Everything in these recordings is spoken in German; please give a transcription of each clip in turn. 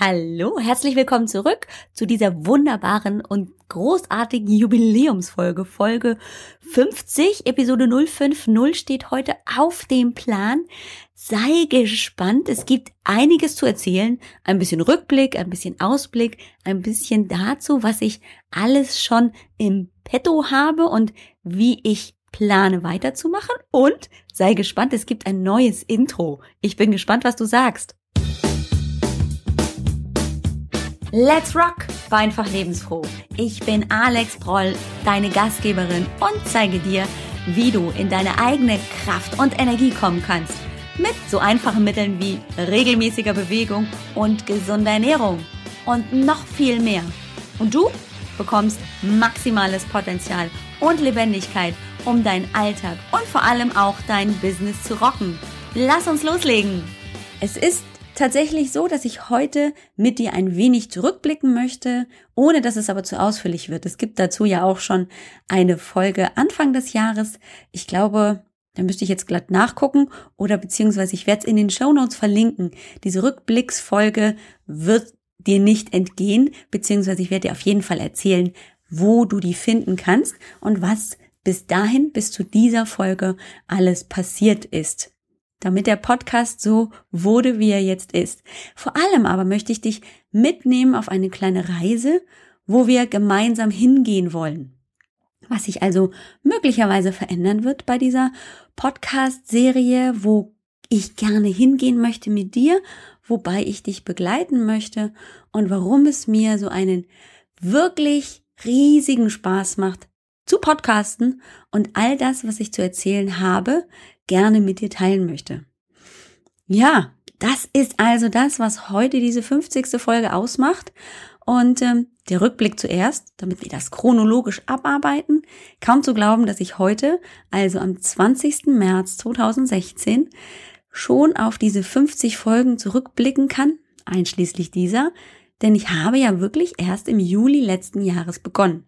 Hallo, herzlich willkommen zurück zu dieser wunderbaren und großartigen Jubiläumsfolge. Folge 50, Episode 050 steht heute auf dem Plan. Sei gespannt, es gibt einiges zu erzählen. Ein bisschen Rückblick, ein bisschen Ausblick, ein bisschen dazu, was ich alles schon im Petto habe und wie ich plane weiterzumachen. Und sei gespannt, es gibt ein neues Intro. Ich bin gespannt, was du sagst. Let's Rock war einfach lebensfroh. Ich bin Alex Proll, deine Gastgeberin und zeige dir, wie du in deine eigene Kraft und Energie kommen kannst. Mit so einfachen Mitteln wie regelmäßiger Bewegung und gesunder Ernährung. Und noch viel mehr. Und du bekommst maximales Potenzial und Lebendigkeit, um deinen Alltag und vor allem auch dein Business zu rocken. Lass uns loslegen! Es ist tatsächlich so, dass ich heute mit dir ein wenig zurückblicken möchte, ohne dass es aber zu ausführlich wird. Es gibt dazu ja auch schon eine Folge Anfang des Jahres. Ich glaube, da müsste ich jetzt glatt nachgucken oder beziehungsweise ich werde es in den Show Notes verlinken. Diese Rückblicksfolge wird dir nicht entgehen, beziehungsweise ich werde dir auf jeden Fall erzählen, wo du die finden kannst und was bis dahin, bis zu dieser Folge alles passiert ist damit der Podcast so wurde, wie er jetzt ist. Vor allem aber möchte ich dich mitnehmen auf eine kleine Reise, wo wir gemeinsam hingehen wollen. Was sich also möglicherweise verändern wird bei dieser Podcast-Serie, wo ich gerne hingehen möchte mit dir, wobei ich dich begleiten möchte und warum es mir so einen wirklich riesigen Spaß macht, zu podcasten und all das, was ich zu erzählen habe, gerne mit dir teilen möchte. Ja, das ist also das, was heute diese 50. Folge ausmacht. Und ähm, der Rückblick zuerst, damit wir das chronologisch abarbeiten. Kaum zu glauben, dass ich heute, also am 20. März 2016, schon auf diese 50 Folgen zurückblicken kann, einschließlich dieser, denn ich habe ja wirklich erst im Juli letzten Jahres begonnen.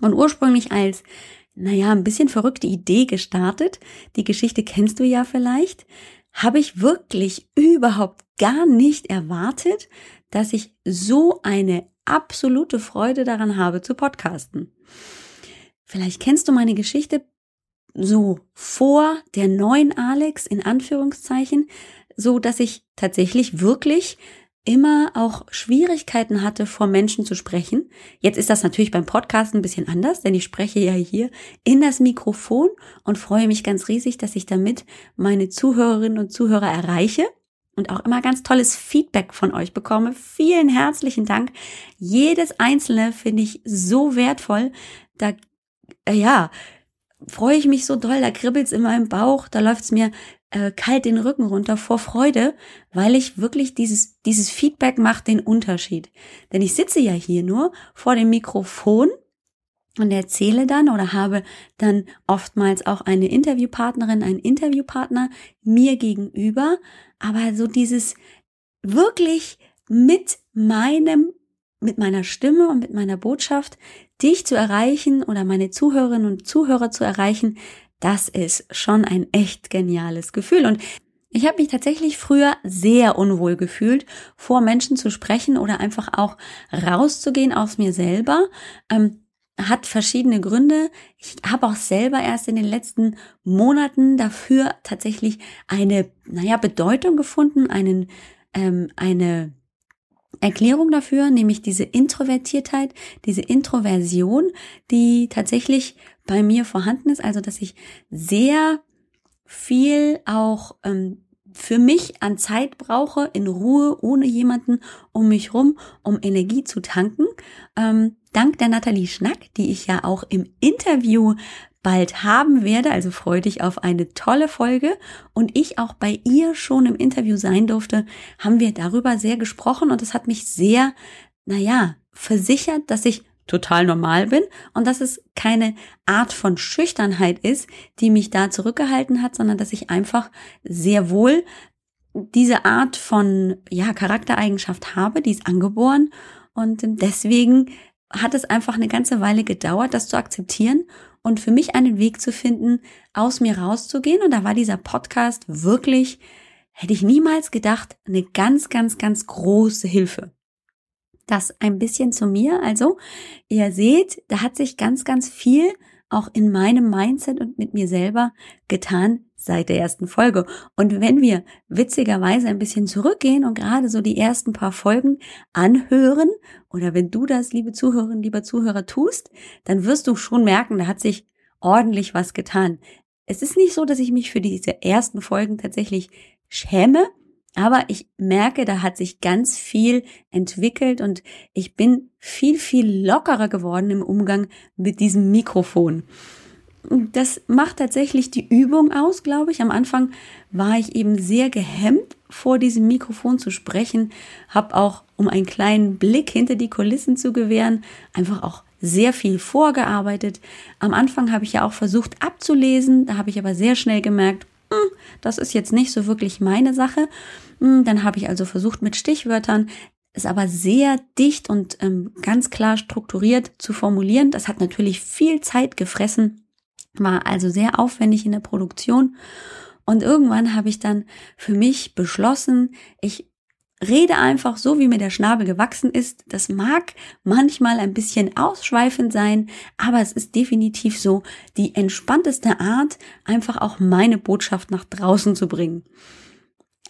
Und ursprünglich als naja, ein bisschen verrückte Idee gestartet. Die Geschichte kennst du ja vielleicht. Habe ich wirklich überhaupt gar nicht erwartet, dass ich so eine absolute Freude daran habe zu podcasten. Vielleicht kennst du meine Geschichte so vor der neuen Alex in Anführungszeichen, so dass ich tatsächlich wirklich immer auch Schwierigkeiten hatte, vor Menschen zu sprechen. Jetzt ist das natürlich beim Podcast ein bisschen anders, denn ich spreche ja hier in das Mikrofon und freue mich ganz riesig, dass ich damit meine Zuhörerinnen und Zuhörer erreiche und auch immer ganz tolles Feedback von euch bekomme. Vielen herzlichen Dank. Jedes einzelne finde ich so wertvoll. Da, äh, ja, freue ich mich so doll, da kribbelt's in meinem Bauch, da läuft's mir äh, kalt den Rücken runter vor Freude, weil ich wirklich dieses, dieses Feedback macht den Unterschied. Denn ich sitze ja hier nur vor dem Mikrofon und erzähle dann oder habe dann oftmals auch eine Interviewpartnerin, einen Interviewpartner mir gegenüber, aber so dieses wirklich mit meinem mit meiner Stimme und mit meiner Botschaft dich zu erreichen oder meine Zuhörerinnen und Zuhörer zu erreichen, das ist schon ein echt geniales Gefühl. Und ich habe mich tatsächlich früher sehr unwohl gefühlt, vor Menschen zu sprechen oder einfach auch rauszugehen aus mir selber. Ähm, hat verschiedene Gründe. Ich habe auch selber erst in den letzten Monaten dafür tatsächlich eine, naja, Bedeutung gefunden, einen, ähm, eine Erklärung dafür, nämlich diese Introvertiertheit, diese Introversion, die tatsächlich bei mir vorhanden ist, also dass ich sehr viel auch ähm, für mich an Zeit brauche, in Ruhe, ohne jemanden um mich rum, um Energie zu tanken. Ähm, dank der Nathalie Schnack, die ich ja auch im Interview bald haben werde, also freue dich auf eine tolle Folge. Und ich auch bei ihr schon im Interview sein durfte, haben wir darüber sehr gesprochen. Und es hat mich sehr, naja, versichert, dass ich total normal bin und dass es keine Art von Schüchternheit ist, die mich da zurückgehalten hat, sondern dass ich einfach sehr wohl diese Art von ja Charaktereigenschaft habe, die ist angeboren und deswegen hat es einfach eine ganze Weile gedauert, das zu akzeptieren und für mich einen Weg zu finden, aus mir rauszugehen und da war dieser Podcast wirklich hätte ich niemals gedacht, eine ganz, ganz, ganz große Hilfe. Das ein bisschen zu mir. Also, ihr seht, da hat sich ganz, ganz viel auch in meinem Mindset und mit mir selber getan seit der ersten Folge. Und wenn wir witzigerweise ein bisschen zurückgehen und gerade so die ersten paar Folgen anhören, oder wenn du das, liebe Zuhörerinnen, lieber Zuhörer, tust, dann wirst du schon merken, da hat sich ordentlich was getan. Es ist nicht so, dass ich mich für diese ersten Folgen tatsächlich schäme, aber ich merke, da hat sich ganz viel entwickelt und ich bin viel, viel lockerer geworden im Umgang mit diesem Mikrofon. Das macht tatsächlich die Übung aus, glaube ich. Am Anfang war ich eben sehr gehemmt, vor diesem Mikrofon zu sprechen, habe auch, um einen kleinen Blick hinter die Kulissen zu gewähren, einfach auch sehr viel vorgearbeitet. Am Anfang habe ich ja auch versucht abzulesen, da habe ich aber sehr schnell gemerkt, das ist jetzt nicht so wirklich meine Sache. Hm, dann habe ich also versucht mit Stichwörtern es aber sehr dicht und ähm, ganz klar strukturiert zu formulieren. Das hat natürlich viel Zeit gefressen, war also sehr aufwendig in der Produktion. Und irgendwann habe ich dann für mich beschlossen, ich rede einfach so, wie mir der Schnabel gewachsen ist. Das mag manchmal ein bisschen ausschweifend sein, aber es ist definitiv so die entspannteste Art, einfach auch meine Botschaft nach draußen zu bringen.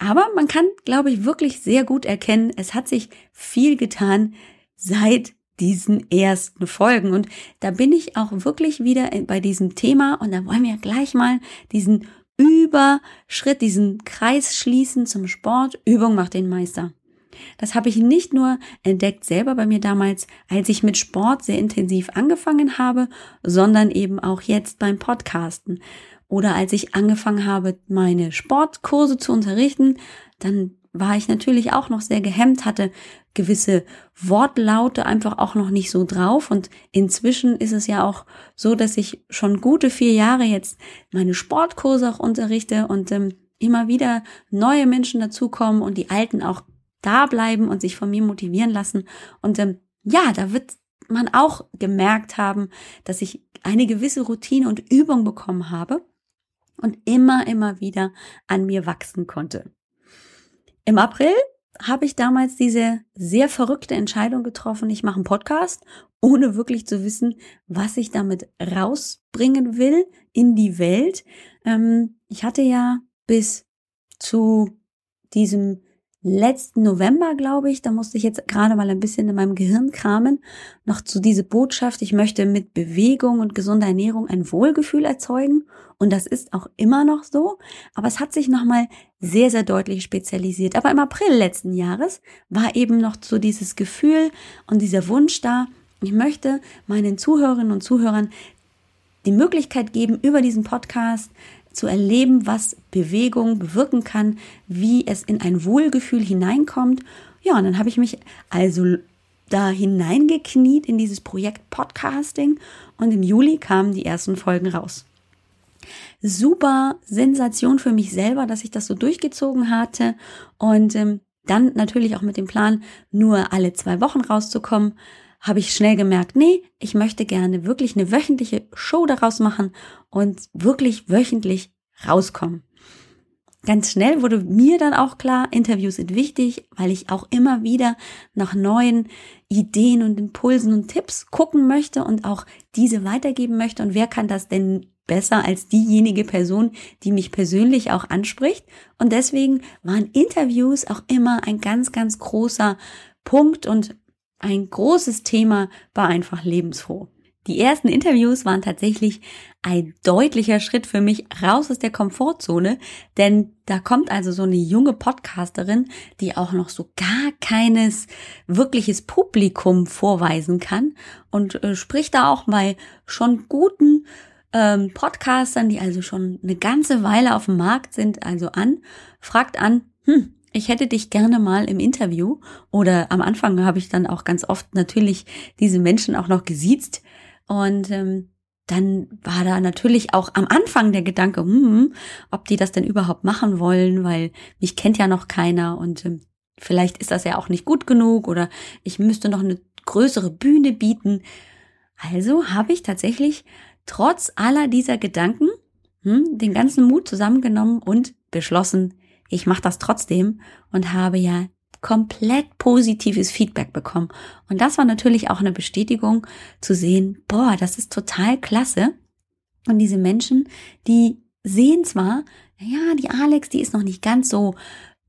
Aber man kann, glaube ich, wirklich sehr gut erkennen, es hat sich viel getan seit diesen ersten Folgen. Und da bin ich auch wirklich wieder bei diesem Thema und da wollen wir gleich mal diesen Überschritt, diesen Kreis schließen zum Sport. Übung macht den Meister. Das habe ich nicht nur entdeckt selber bei mir damals, als ich mit Sport sehr intensiv angefangen habe, sondern eben auch jetzt beim Podcasten. Oder als ich angefangen habe, meine Sportkurse zu unterrichten, dann war ich natürlich auch noch sehr gehemmt, hatte gewisse Wortlaute einfach auch noch nicht so drauf. Und inzwischen ist es ja auch so, dass ich schon gute vier Jahre jetzt meine Sportkurse auch unterrichte und ähm, immer wieder neue Menschen dazukommen und die alten auch da bleiben und sich von mir motivieren lassen. Und ähm, ja, da wird man auch gemerkt haben, dass ich eine gewisse Routine und Übung bekommen habe und immer, immer wieder an mir wachsen konnte. Im April habe ich damals diese sehr verrückte Entscheidung getroffen, ich mache einen Podcast, ohne wirklich zu wissen, was ich damit rausbringen will in die Welt. Ähm, ich hatte ja bis zu diesem letzten November, glaube ich, da musste ich jetzt gerade mal ein bisschen in meinem Gehirn kramen, noch zu diese Botschaft, ich möchte mit Bewegung und gesunder Ernährung ein Wohlgefühl erzeugen. Und das ist auch immer noch so. Aber es hat sich nochmal sehr, sehr deutlich spezialisiert. Aber im April letzten Jahres war eben noch so dieses Gefühl und dieser Wunsch da, ich möchte meinen Zuhörerinnen und Zuhörern die Möglichkeit geben, über diesen Podcast zu erleben, was Bewegung bewirken kann, wie es in ein Wohlgefühl hineinkommt. Ja, und dann habe ich mich also da hineingekniet in dieses Projekt Podcasting und im Juli kamen die ersten Folgen raus. Super Sensation für mich selber, dass ich das so durchgezogen hatte und ähm, dann natürlich auch mit dem Plan, nur alle zwei Wochen rauszukommen habe ich schnell gemerkt, nee, ich möchte gerne wirklich eine wöchentliche Show daraus machen und wirklich wöchentlich rauskommen. Ganz schnell wurde mir dann auch klar, Interviews sind wichtig, weil ich auch immer wieder nach neuen Ideen und Impulsen und Tipps gucken möchte und auch diese weitergeben möchte. Und wer kann das denn besser als diejenige Person, die mich persönlich auch anspricht? Und deswegen waren Interviews auch immer ein ganz, ganz großer Punkt und ein großes Thema bei einfach lebensfroh. Die ersten Interviews waren tatsächlich ein deutlicher Schritt für mich raus aus der Komfortzone, denn da kommt also so eine junge Podcasterin, die auch noch so gar keines wirkliches Publikum vorweisen kann und äh, spricht da auch bei schon guten ähm, Podcastern, die also schon eine ganze Weile auf dem Markt sind, also an, fragt an, hm, ich hätte dich gerne mal im Interview. Oder am Anfang habe ich dann auch ganz oft natürlich diese Menschen auch noch gesiezt. Und ähm, dann war da natürlich auch am Anfang der Gedanke, hm, ob die das denn überhaupt machen wollen, weil mich kennt ja noch keiner. Und ähm, vielleicht ist das ja auch nicht gut genug oder ich müsste noch eine größere Bühne bieten. Also habe ich tatsächlich trotz aller dieser Gedanken hm, den ganzen Mut zusammengenommen und beschlossen, ich mache das trotzdem und habe ja komplett positives Feedback bekommen. Und das war natürlich auch eine Bestätigung zu sehen, boah, das ist total klasse. Und diese Menschen, die sehen zwar, ja, die Alex, die ist noch nicht ganz so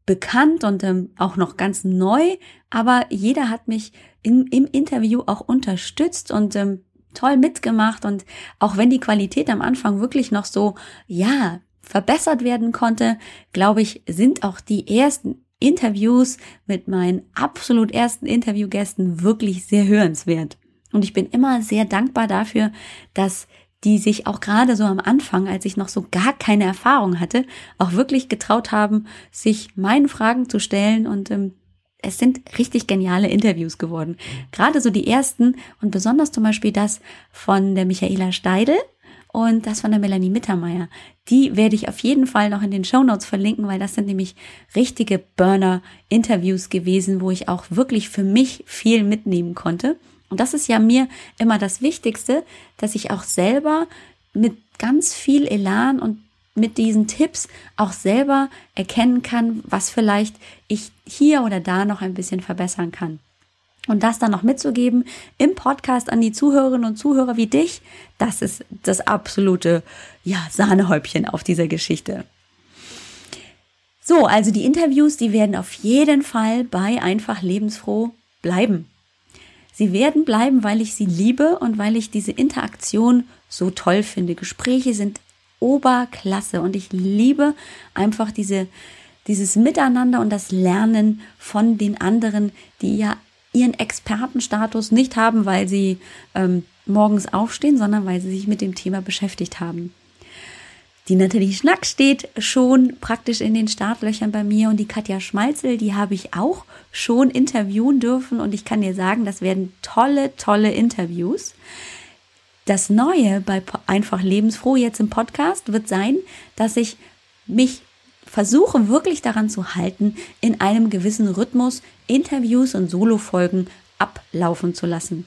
bekannt und ähm, auch noch ganz neu, aber jeder hat mich in, im Interview auch unterstützt und ähm, toll mitgemacht und auch wenn die Qualität am Anfang wirklich noch so, ja, verbessert werden konnte, glaube ich, sind auch die ersten Interviews mit meinen absolut ersten Interviewgästen wirklich sehr hörenswert. Und ich bin immer sehr dankbar dafür, dass die sich auch gerade so am Anfang, als ich noch so gar keine Erfahrung hatte, auch wirklich getraut haben, sich meinen Fragen zu stellen und ähm, es sind richtig geniale Interviews geworden. Gerade so die ersten und besonders zum Beispiel das von der Michaela Steidel und das von der Melanie Mittermeier. Die werde ich auf jeden Fall noch in den Show Notes verlinken, weil das sind nämlich richtige Burner-Interviews gewesen, wo ich auch wirklich für mich viel mitnehmen konnte. Und das ist ja mir immer das Wichtigste, dass ich auch selber mit ganz viel Elan und mit diesen Tipps auch selber erkennen kann, was vielleicht ich hier oder da noch ein bisschen verbessern kann. Und das dann noch mitzugeben im Podcast an die Zuhörerinnen und Zuhörer wie dich, das ist das absolute, ja, Sahnehäubchen auf dieser Geschichte. So, also die Interviews, die werden auf jeden Fall bei einfach lebensfroh bleiben. Sie werden bleiben, weil ich sie liebe und weil ich diese Interaktion so toll finde. Gespräche sind Oberklasse und ich liebe einfach diese, dieses Miteinander und das Lernen von den anderen, die ja ihren Expertenstatus nicht haben, weil sie ähm, morgens aufstehen, sondern weil sie sich mit dem Thema beschäftigt haben. Die Nathalie Schnack steht schon praktisch in den Startlöchern bei mir und die Katja Schmalzel, die habe ich auch schon interviewen dürfen und ich kann dir sagen, das werden tolle, tolle Interviews. Das Neue bei Einfach Lebensfroh jetzt im Podcast wird sein, dass ich mich versuche wirklich daran zu halten, in einem gewissen Rhythmus Interviews und Solofolgen ablaufen zu lassen.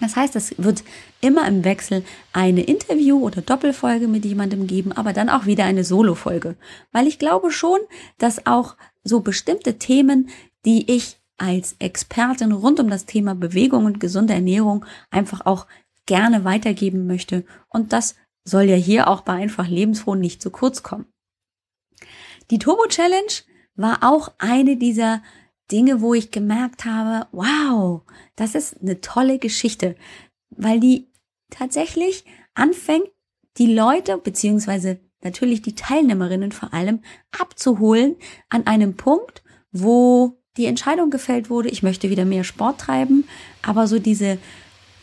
Das heißt, es wird immer im Wechsel eine Interview- oder Doppelfolge mit jemandem geben, aber dann auch wieder eine Solo-Folge. Weil ich glaube schon, dass auch so bestimmte Themen, die ich als Expertin rund um das Thema Bewegung und gesunde Ernährung einfach auch gerne weitergeben möchte. Und das soll ja hier auch bei einfach lebensfroh nicht zu kurz kommen. Die Turbo Challenge war auch eine dieser Dinge, wo ich gemerkt habe, wow, das ist eine tolle Geschichte, weil die tatsächlich anfängt, die Leute beziehungsweise natürlich die Teilnehmerinnen vor allem abzuholen an einem Punkt, wo die Entscheidung gefällt wurde, ich möchte wieder mehr Sport treiben, aber so diese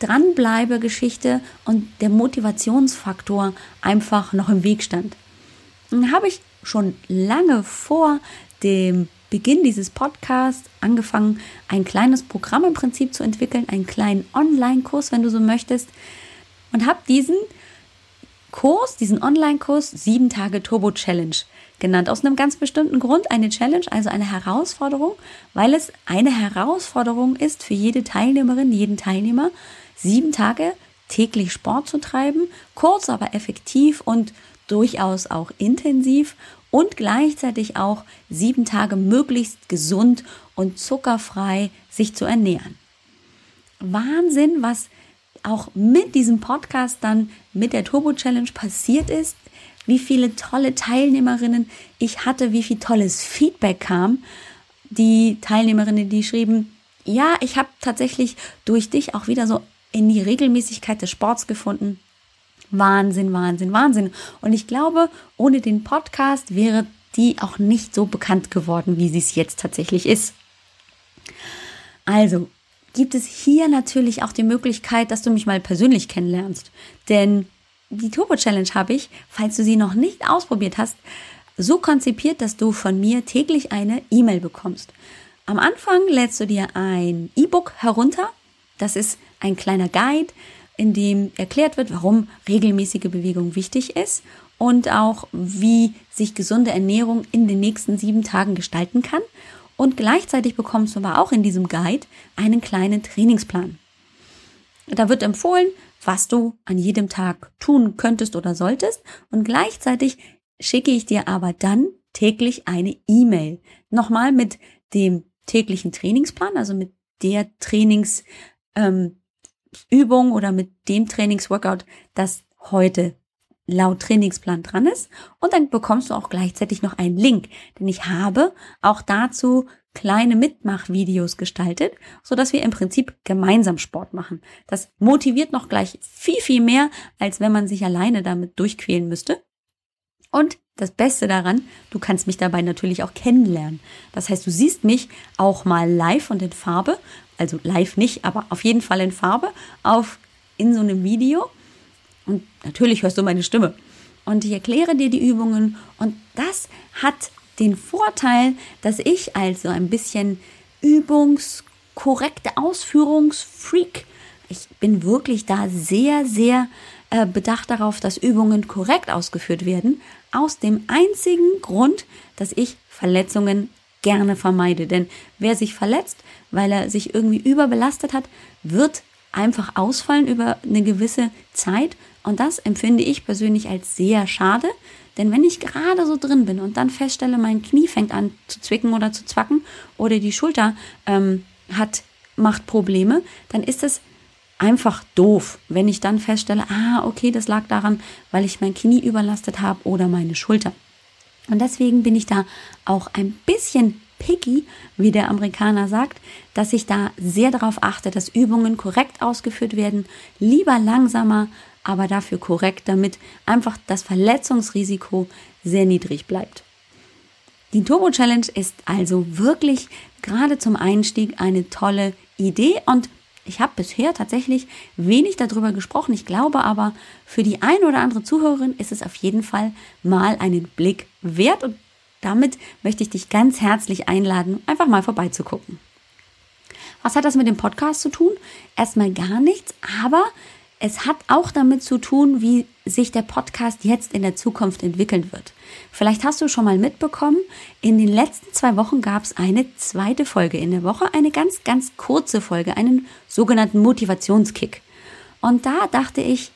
Dranbleibe-Geschichte und der Motivationsfaktor einfach noch im Weg stand. Dann habe ich schon lange vor dem Beginn dieses Podcasts angefangen, ein kleines Programm im Prinzip zu entwickeln, einen kleinen Online-Kurs, wenn du so möchtest, und habe diesen Kurs, diesen Online-Kurs, sieben Tage Turbo Challenge genannt. Aus einem ganz bestimmten Grund eine Challenge, also eine Herausforderung, weil es eine Herausforderung ist für jede Teilnehmerin, jeden Teilnehmer, sieben Tage täglich Sport zu treiben, kurz, aber effektiv und durchaus auch intensiv und gleichzeitig auch sieben Tage möglichst gesund und zuckerfrei sich zu ernähren. Wahnsinn, was auch mit diesem Podcast dann mit der Turbo Challenge passiert ist, wie viele tolle Teilnehmerinnen ich hatte, wie viel tolles Feedback kam. Die Teilnehmerinnen, die schrieben, ja, ich habe tatsächlich durch dich auch wieder so in die Regelmäßigkeit des Sports gefunden. Wahnsinn, Wahnsinn, Wahnsinn. Und ich glaube, ohne den Podcast wäre die auch nicht so bekannt geworden, wie sie es jetzt tatsächlich ist. Also gibt es hier natürlich auch die Möglichkeit, dass du mich mal persönlich kennenlernst. Denn die Turbo Challenge habe ich, falls du sie noch nicht ausprobiert hast, so konzipiert, dass du von mir täglich eine E-Mail bekommst. Am Anfang lädst du dir ein E-Book herunter. Das ist ein kleiner Guide, in dem erklärt wird, warum regelmäßige Bewegung wichtig ist und auch wie sich gesunde Ernährung in den nächsten sieben Tagen gestalten kann. Und gleichzeitig bekommst du aber auch in diesem Guide einen kleinen Trainingsplan. Da wird empfohlen, was du an jedem Tag tun könntest oder solltest. Und gleichzeitig schicke ich dir aber dann täglich eine E-Mail. Nochmal mit dem täglichen Trainingsplan, also mit der Trainingsübung ähm, oder mit dem Trainingsworkout, das heute laut Trainingsplan dran ist. Und dann bekommst du auch gleichzeitig noch einen Link, denn ich habe auch dazu kleine Mitmachvideos gestaltet, so dass wir im Prinzip gemeinsam Sport machen. Das motiviert noch gleich viel, viel mehr, als wenn man sich alleine damit durchquälen müsste. Und das Beste daran, du kannst mich dabei natürlich auch kennenlernen. Das heißt, du siehst mich auch mal live und in Farbe, also live nicht, aber auf jeden Fall in Farbe, auf in so einem Video. Und natürlich hörst du meine Stimme. Und ich erkläre dir die Übungen. Und das hat den Vorteil, dass ich als so ein bisschen übungskorrekte Ausführungsfreak, ich bin wirklich da sehr, sehr äh, bedacht darauf, dass Übungen korrekt ausgeführt werden, aus dem einzigen Grund, dass ich Verletzungen gerne vermeide. Denn wer sich verletzt, weil er sich irgendwie überbelastet hat, wird einfach ausfallen über eine gewisse Zeit. Und das empfinde ich persönlich als sehr schade. Denn wenn ich gerade so drin bin und dann feststelle, mein Knie fängt an zu zwicken oder zu zwacken oder die Schulter ähm, hat, macht Probleme, dann ist es einfach doof, wenn ich dann feststelle, ah, okay, das lag daran, weil ich mein Knie überlastet habe oder meine Schulter. Und deswegen bin ich da auch ein bisschen picky, wie der Amerikaner sagt, dass ich da sehr darauf achte, dass Übungen korrekt ausgeführt werden, lieber langsamer, aber dafür korrekt, damit einfach das Verletzungsrisiko sehr niedrig bleibt. Die Turbo Challenge ist also wirklich gerade zum Einstieg eine tolle Idee und ich habe bisher tatsächlich wenig darüber gesprochen. Ich glaube aber, für die ein oder andere Zuhörerin ist es auf jeden Fall mal einen Blick wert. Und damit möchte ich dich ganz herzlich einladen, einfach mal vorbeizugucken. Was hat das mit dem Podcast zu tun? Erstmal gar nichts, aber es hat auch damit zu tun, wie sich der Podcast jetzt in der Zukunft entwickeln wird. Vielleicht hast du schon mal mitbekommen, in den letzten zwei Wochen gab es eine zweite Folge in der Woche, eine ganz, ganz kurze Folge, einen sogenannten Motivationskick. Und da dachte ich,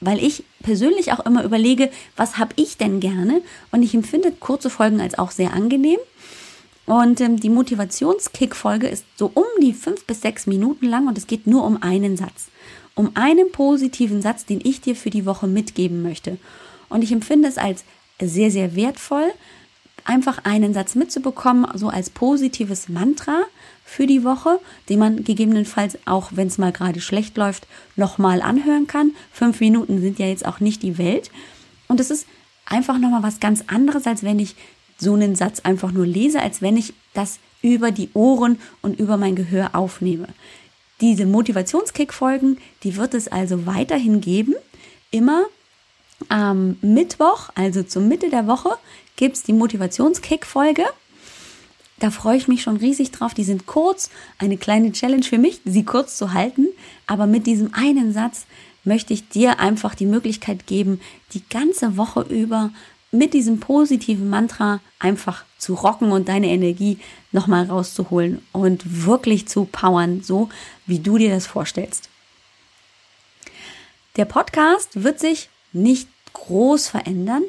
weil ich persönlich auch immer überlege, was habe ich denn gerne? Und ich empfinde kurze Folgen als auch sehr angenehm. Und ähm, die Motivationskick-Folge ist so um die fünf bis sechs Minuten lang und es geht nur um einen Satz um einen positiven Satz, den ich dir für die Woche mitgeben möchte. Und ich empfinde es als sehr, sehr wertvoll, einfach einen Satz mitzubekommen, so als positives Mantra für die Woche, den man gegebenenfalls auch, wenn es mal gerade schlecht läuft, nochmal anhören kann. Fünf Minuten sind ja jetzt auch nicht die Welt. Und es ist einfach nochmal was ganz anderes, als wenn ich so einen Satz einfach nur lese, als wenn ich das über die Ohren und über mein Gehör aufnehme. Diese Motivationskick-Folgen, die wird es also weiterhin geben. Immer am Mittwoch, also zur Mitte der Woche, gibt es die Motivationskick-Folge. Da freue ich mich schon riesig drauf. Die sind kurz, eine kleine Challenge für mich, sie kurz zu halten. Aber mit diesem einen Satz möchte ich dir einfach die Möglichkeit geben, die ganze Woche über mit diesem positiven Mantra einfach zu rocken und deine Energie nochmal rauszuholen und wirklich zu powern, so wie du dir das vorstellst. Der Podcast wird sich nicht groß verändern.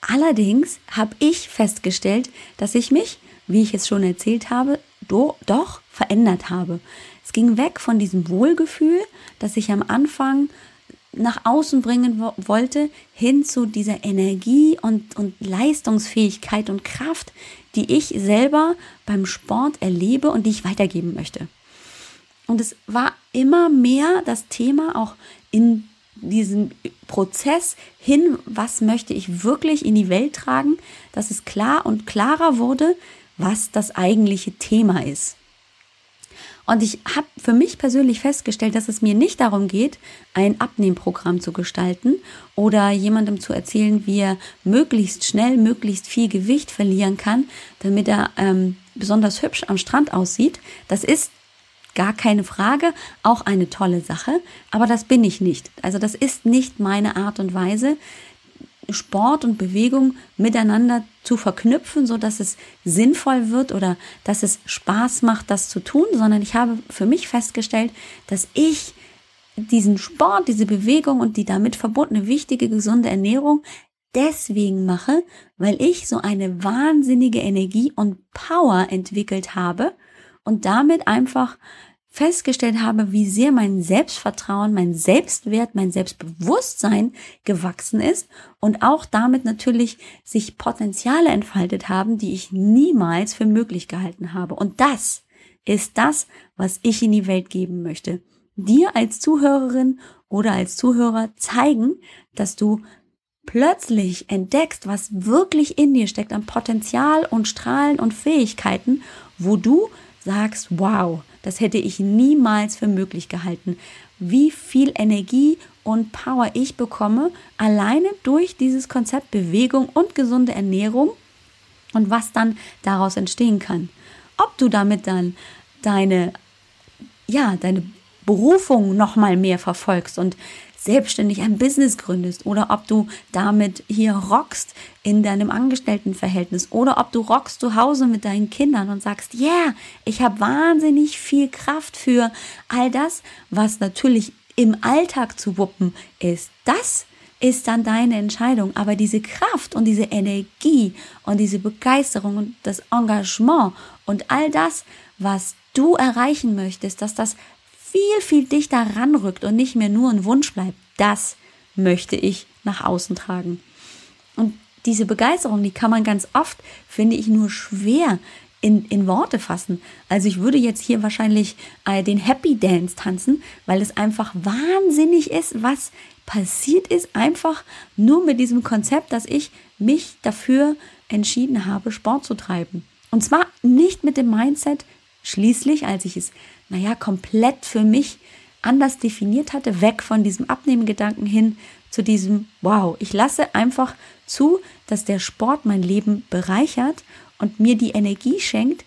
Allerdings habe ich festgestellt, dass ich mich, wie ich es schon erzählt habe, do, doch verändert habe. Es ging weg von diesem Wohlgefühl, das ich am Anfang nach außen bringen wollte, hin zu dieser Energie und, und Leistungsfähigkeit und Kraft, die ich selber beim Sport erlebe und die ich weitergeben möchte. Und es war immer mehr das Thema auch in diesem Prozess hin, was möchte ich wirklich in die Welt tragen, dass es klar und klarer wurde, was das eigentliche Thema ist. Und ich habe für mich persönlich festgestellt, dass es mir nicht darum geht, ein Abnehmprogramm zu gestalten oder jemandem zu erzählen, wie er möglichst schnell, möglichst viel Gewicht verlieren kann, damit er ähm, besonders hübsch am Strand aussieht. Das ist gar keine Frage, auch eine tolle Sache, aber das bin ich nicht. Also das ist nicht meine Art und Weise. Sport und Bewegung miteinander zu verknüpfen, so dass es sinnvoll wird oder dass es Spaß macht, das zu tun, sondern ich habe für mich festgestellt, dass ich diesen Sport, diese Bewegung und die damit verbundene wichtige gesunde Ernährung deswegen mache, weil ich so eine wahnsinnige Energie und Power entwickelt habe und damit einfach festgestellt habe, wie sehr mein Selbstvertrauen, mein Selbstwert, mein Selbstbewusstsein gewachsen ist und auch damit natürlich sich Potenziale entfaltet haben, die ich niemals für möglich gehalten habe. Und das ist das, was ich in die Welt geben möchte. Dir als Zuhörerin oder als Zuhörer zeigen, dass du plötzlich entdeckst, was wirklich in dir steckt an Potenzial und Strahlen und Fähigkeiten, wo du sagst, wow, das hätte ich niemals für möglich gehalten. Wie viel Energie und Power ich bekomme, alleine durch dieses Konzept Bewegung und gesunde Ernährung und was dann daraus entstehen kann. Ob du damit dann deine, ja, deine Berufung noch mal mehr verfolgst und selbstständig ein Business gründest oder ob du damit hier rockst in deinem Angestelltenverhältnis oder ob du rockst zu Hause mit deinen Kindern und sagst, yeah, ich habe wahnsinnig viel Kraft für all das, was natürlich im Alltag zu wuppen ist. Das ist dann deine Entscheidung. Aber diese Kraft und diese Energie und diese Begeisterung und das Engagement und all das, was du erreichen möchtest, dass das viel, viel dichter ranrückt und nicht mehr nur ein Wunsch bleibt, das möchte ich nach außen tragen. Und diese Begeisterung, die kann man ganz oft, finde ich, nur schwer in, in Worte fassen. Also ich würde jetzt hier wahrscheinlich äh, den Happy Dance tanzen, weil es einfach wahnsinnig ist, was passiert ist, einfach nur mit diesem Konzept, dass ich mich dafür entschieden habe, Sport zu treiben. Und zwar nicht mit dem Mindset, schließlich, als ich es naja, komplett für mich anders definiert hatte, weg von diesem Abnehmgedanken hin zu diesem, wow, ich lasse einfach zu, dass der Sport mein Leben bereichert und mir die Energie schenkt,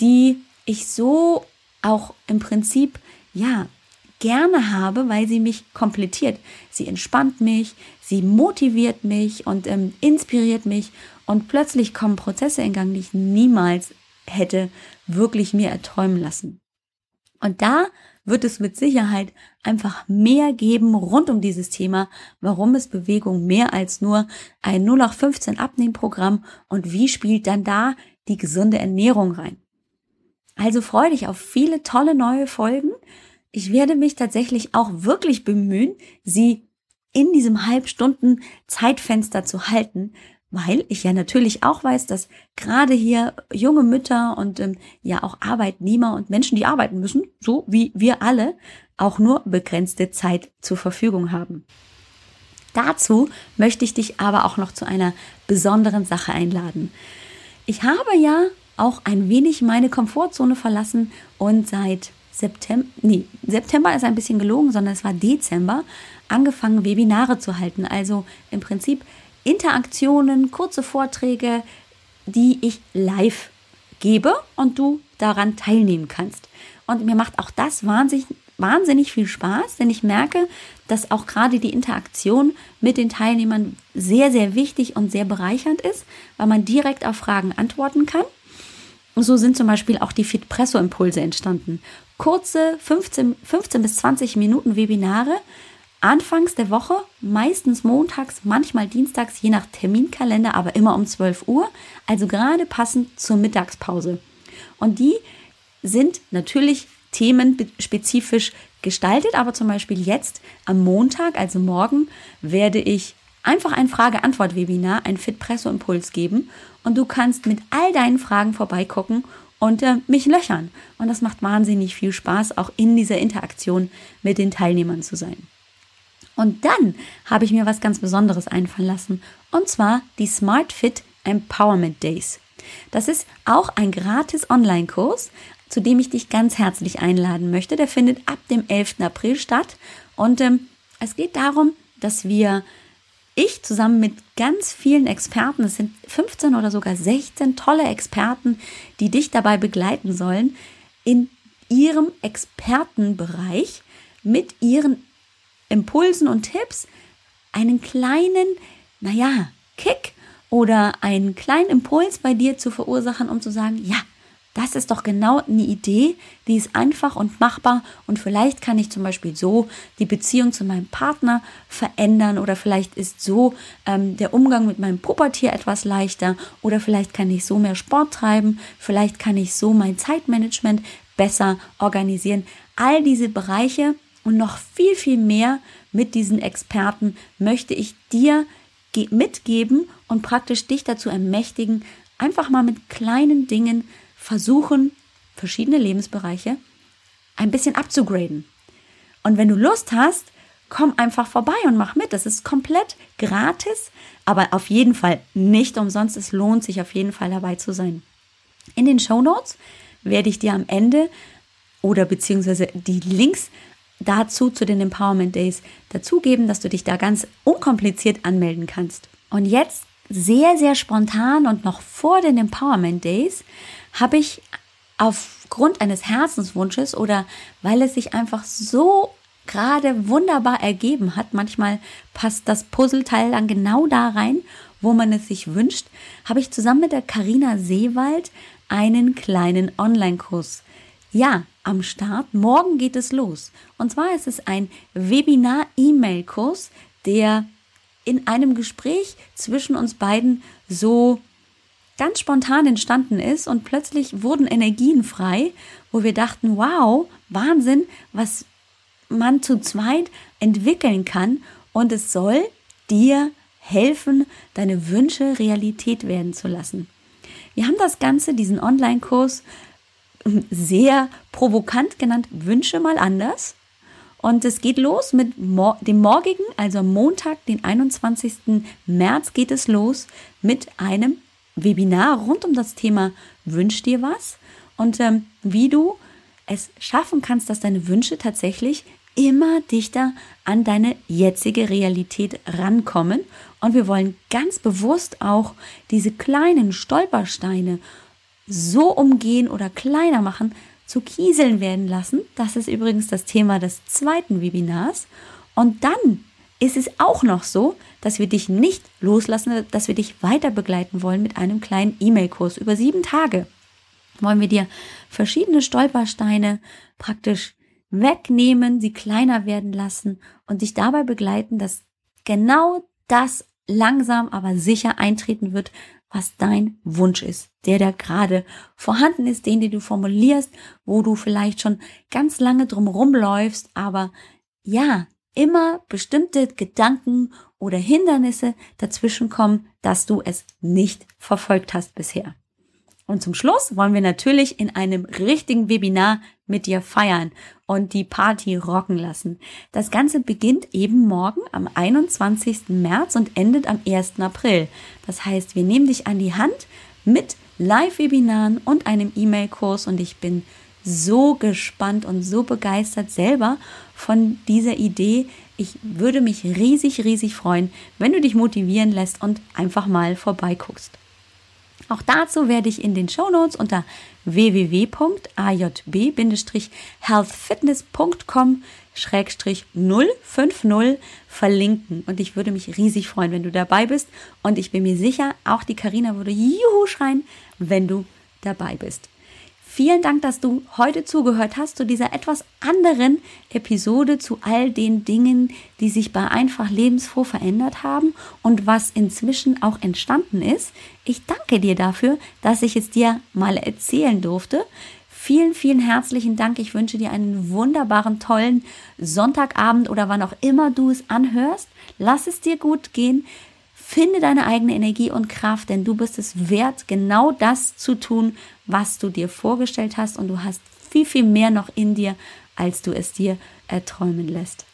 die ich so auch im Prinzip, ja, gerne habe, weil sie mich komplettiert. Sie entspannt mich, sie motiviert mich und ähm, inspiriert mich und plötzlich kommen Prozesse in Gang, die ich niemals hätte wirklich mir erträumen lassen. Und da wird es mit Sicherheit einfach mehr geben rund um dieses Thema, warum ist Bewegung mehr als nur ein 0815 Abnehmprogramm und wie spielt dann da die gesunde Ernährung rein. Also freu dich auf viele tolle neue Folgen. Ich werde mich tatsächlich auch wirklich bemühen, sie in diesem Halbstunden Zeitfenster zu halten, weil ich ja natürlich auch weiß, dass gerade hier junge Mütter und ähm, ja auch Arbeitnehmer und Menschen, die arbeiten müssen, so wie wir alle, auch nur begrenzte Zeit zur Verfügung haben. Dazu möchte ich dich aber auch noch zu einer besonderen Sache einladen. Ich habe ja auch ein wenig meine Komfortzone verlassen und seit September, nee, September ist ein bisschen gelogen, sondern es war Dezember, angefangen Webinare zu halten. Also im Prinzip Interaktionen, kurze Vorträge, die ich live gebe und du daran teilnehmen kannst. Und mir macht auch das wahnsinnig, wahnsinnig viel Spaß, denn ich merke, dass auch gerade die Interaktion mit den Teilnehmern sehr, sehr wichtig und sehr bereichernd ist, weil man direkt auf Fragen antworten kann. Und so sind zum Beispiel auch die Fitpresso-Impulse entstanden. Kurze 15, 15 bis 20 Minuten Webinare, Anfangs der Woche, meistens montags, manchmal dienstags, je nach Terminkalender, aber immer um 12 Uhr, also gerade passend zur Mittagspause. Und die sind natürlich themenspezifisch gestaltet, aber zum Beispiel jetzt am Montag, also morgen, werde ich einfach ein Frage-Antwort-Webinar, ein Fit-Presso-Impuls geben und du kannst mit all deinen Fragen vorbeigucken und äh, mich löchern. Und das macht wahnsinnig viel Spaß, auch in dieser Interaktion mit den Teilnehmern zu sein. Und dann habe ich mir was ganz Besonderes einfallen lassen. Und zwar die Smart Fit Empowerment Days. Das ist auch ein gratis Online-Kurs, zu dem ich dich ganz herzlich einladen möchte. Der findet ab dem 11. April statt. Und ähm, es geht darum, dass wir, ich zusammen mit ganz vielen Experten, es sind 15 oder sogar 16 tolle Experten, die dich dabei begleiten sollen, in ihrem Expertenbereich mit ihren Impulsen und Tipps einen kleinen, naja, Kick oder einen kleinen Impuls bei dir zu verursachen, um zu sagen, ja, das ist doch genau eine Idee, die ist einfach und machbar und vielleicht kann ich zum Beispiel so die Beziehung zu meinem Partner verändern oder vielleicht ist so ähm, der Umgang mit meinem Pubertier etwas leichter oder vielleicht kann ich so mehr Sport treiben, vielleicht kann ich so mein Zeitmanagement besser organisieren. All diese Bereiche und noch viel, viel mehr mit diesen Experten möchte ich dir mitgeben und praktisch dich dazu ermächtigen, einfach mal mit kleinen Dingen versuchen, verschiedene Lebensbereiche ein bisschen abzugraden. Und wenn du Lust hast, komm einfach vorbei und mach mit. Das ist komplett gratis, aber auf jeden Fall nicht umsonst. Es lohnt sich auf jeden Fall dabei zu sein. In den Show Notes werde ich dir am Ende oder beziehungsweise die Links dazu zu den Empowerment Days dazugeben, dass du dich da ganz unkompliziert anmelden kannst. Und jetzt sehr, sehr spontan und noch vor den Empowerment Days habe ich aufgrund eines Herzenswunsches oder weil es sich einfach so gerade wunderbar ergeben hat, manchmal passt das Puzzleteil dann genau da rein, wo man es sich wünscht, habe ich zusammen mit der Karina Seewald einen kleinen Online-Kurs. Ja, am Start. Morgen geht es los. Und zwar ist es ein Webinar-E-Mail-Kurs, der in einem Gespräch zwischen uns beiden so ganz spontan entstanden ist und plötzlich wurden Energien frei, wo wir dachten, wow, Wahnsinn, was man zu zweit entwickeln kann und es soll dir helfen, deine Wünsche Realität werden zu lassen. Wir haben das Ganze, diesen Online-Kurs, sehr provokant genannt, Wünsche mal anders. Und es geht los mit dem morgigen, also Montag, den 21. März geht es los mit einem Webinar rund um das Thema Wünsch dir was und ähm, wie du es schaffen kannst, dass deine Wünsche tatsächlich immer dichter an deine jetzige Realität rankommen. Und wir wollen ganz bewusst auch diese kleinen Stolpersteine so umgehen oder kleiner machen, zu Kieseln werden lassen. Das ist übrigens das Thema des zweiten Webinars. Und dann ist es auch noch so, dass wir dich nicht loslassen, dass wir dich weiter begleiten wollen mit einem kleinen E-Mail-Kurs über sieben Tage. Wollen wir dir verschiedene Stolpersteine praktisch wegnehmen, sie kleiner werden lassen und dich dabei begleiten, dass genau das langsam aber sicher eintreten wird, was dein Wunsch ist, der da gerade vorhanden ist, den, den du formulierst, wo du vielleicht schon ganz lange drum rumläufst, aber ja, immer bestimmte Gedanken oder Hindernisse dazwischen kommen, dass du es nicht verfolgt hast bisher. Und zum Schluss wollen wir natürlich in einem richtigen Webinar mit dir feiern und die Party rocken lassen. Das Ganze beginnt eben morgen am 21. März und endet am 1. April. Das heißt, wir nehmen dich an die Hand mit Live-Webinaren und einem E-Mail-Kurs und ich bin so gespannt und so begeistert selber von dieser Idee. Ich würde mich riesig, riesig freuen, wenn du dich motivieren lässt und einfach mal vorbeiguckst. Auch dazu werde ich in den Show Notes unter www.ajb-healthfitness.com 050 verlinken. Und ich würde mich riesig freuen, wenn du dabei bist. Und ich bin mir sicher, auch die Karina würde Juhu schreien, wenn du dabei bist. Vielen Dank, dass du heute zugehört hast zu dieser etwas anderen Episode zu all den Dingen, die sich bei Einfach Lebensfroh verändert haben und was inzwischen auch entstanden ist. Ich danke dir dafür, dass ich es dir mal erzählen durfte. Vielen, vielen herzlichen Dank. Ich wünsche dir einen wunderbaren, tollen Sonntagabend oder wann auch immer du es anhörst. Lass es dir gut gehen. Finde deine eigene Energie und Kraft, denn du bist es wert, genau das zu tun, was du dir vorgestellt hast und du hast viel, viel mehr noch in dir, als du es dir erträumen lässt.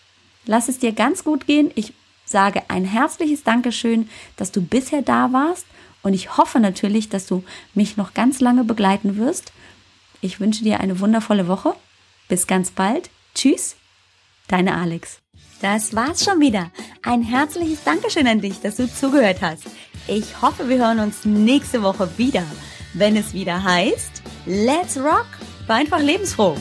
Lass es dir ganz gut gehen. Ich sage ein herzliches Dankeschön, dass du bisher da warst und ich hoffe natürlich, dass du mich noch ganz lange begleiten wirst. Ich wünsche dir eine wundervolle Woche. Bis ganz bald. Tschüss, deine Alex. Das war's schon wieder. Ein herzliches Dankeschön an dich, dass du zugehört hast. Ich hoffe, wir hören uns nächste Woche wieder, wenn es wieder heißt Let's Rock, war einfach lebensfroh.